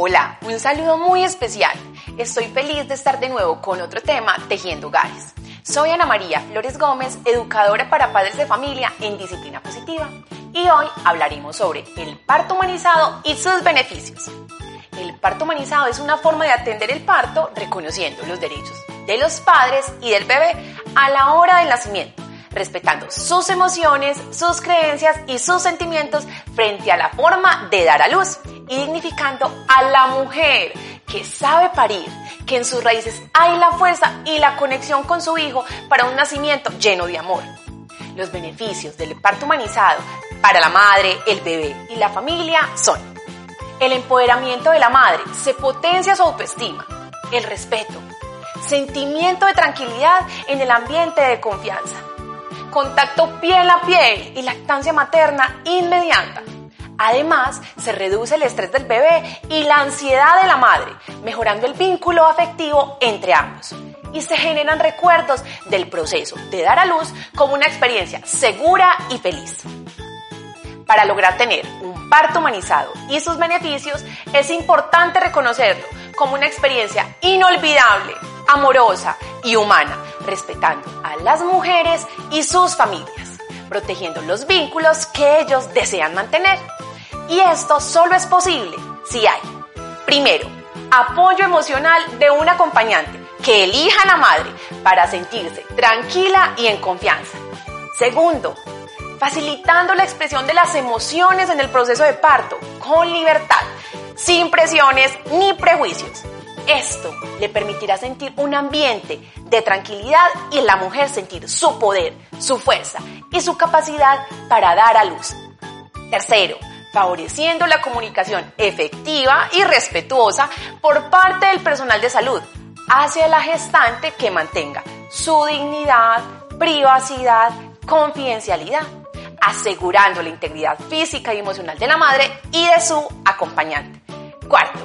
Hola, un saludo muy especial. Estoy feliz de estar de nuevo con otro tema, Tejiendo Hogares. Soy Ana María Flores Gómez, educadora para padres de familia en disciplina positiva. Y hoy hablaremos sobre el parto humanizado y sus beneficios. El parto humanizado es una forma de atender el parto reconociendo los derechos de los padres y del bebé a la hora del nacimiento respetando sus emociones, sus creencias y sus sentimientos frente a la forma de dar a luz dignificando a la mujer que sabe parir, que en sus raíces hay la fuerza y la conexión con su hijo para un nacimiento lleno de amor. Los beneficios del parto humanizado para la madre, el bebé y la familia son el empoderamiento de la madre, se potencia su autoestima, el respeto, sentimiento de tranquilidad en el ambiente de confianza, contacto piel a piel y lactancia materna inmediata. Además, se reduce el estrés del bebé y la ansiedad de la madre, mejorando el vínculo afectivo entre ambos. Y se generan recuerdos del proceso de dar a luz como una experiencia segura y feliz. Para lograr tener un parto humanizado y sus beneficios, es importante reconocerlo como una experiencia inolvidable, amorosa y humana, respetando a las mujeres y sus familias, protegiendo los vínculos que ellos desean mantener. Y esto solo es posible si hay, primero, apoyo emocional de un acompañante que elija a la madre para sentirse tranquila y en confianza. Segundo, facilitando la expresión de las emociones en el proceso de parto con libertad, sin presiones ni prejuicios. Esto le permitirá sentir un ambiente de tranquilidad y la mujer sentir su poder, su fuerza y su capacidad para dar a luz. Tercero, favoreciendo la comunicación efectiva y respetuosa por parte del personal de salud hacia la gestante que mantenga su dignidad, privacidad, confidencialidad, asegurando la integridad física y emocional de la madre y de su acompañante. Cuarto,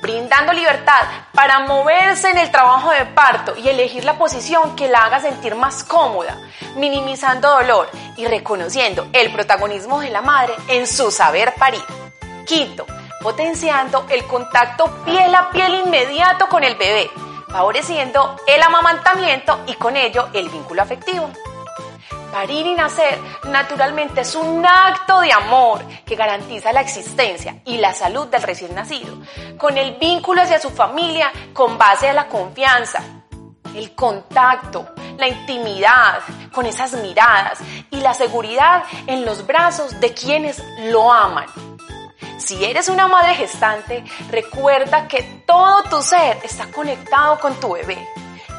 brindando libertad para moverse en el trabajo de parto y elegir la posición que la haga sentir más cómoda, minimizando dolor y reconociendo el protagonismo de la madre en su saber parir. Quinto, potenciando el contacto piel a piel inmediato con el bebé, favoreciendo el amamantamiento y con ello el vínculo afectivo. Parir y nacer naturalmente es un acto de amor que garantiza la existencia y la salud del recién nacido, con el vínculo hacia su familia con base a la confianza, el contacto, la intimidad con esas miradas y la seguridad en los brazos de quienes lo aman. Si eres una madre gestante, recuerda que todo tu ser está conectado con tu bebé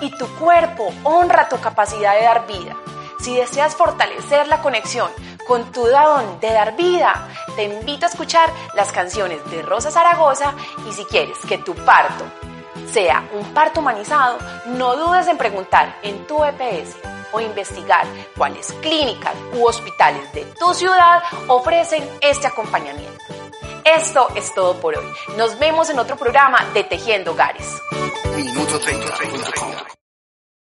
y tu cuerpo honra tu capacidad de dar vida si deseas fortalecer la conexión con tu don de dar vida, te invito a escuchar las canciones de Rosa Zaragoza y si quieres que tu parto sea un parto humanizado, no dudes en preguntar en tu EPS o investigar cuáles clínicas u hospitales de tu ciudad ofrecen este acompañamiento. Esto es todo por hoy. Nos vemos en otro programa de Tejiendo Hogares. Minuto 30.